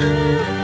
Música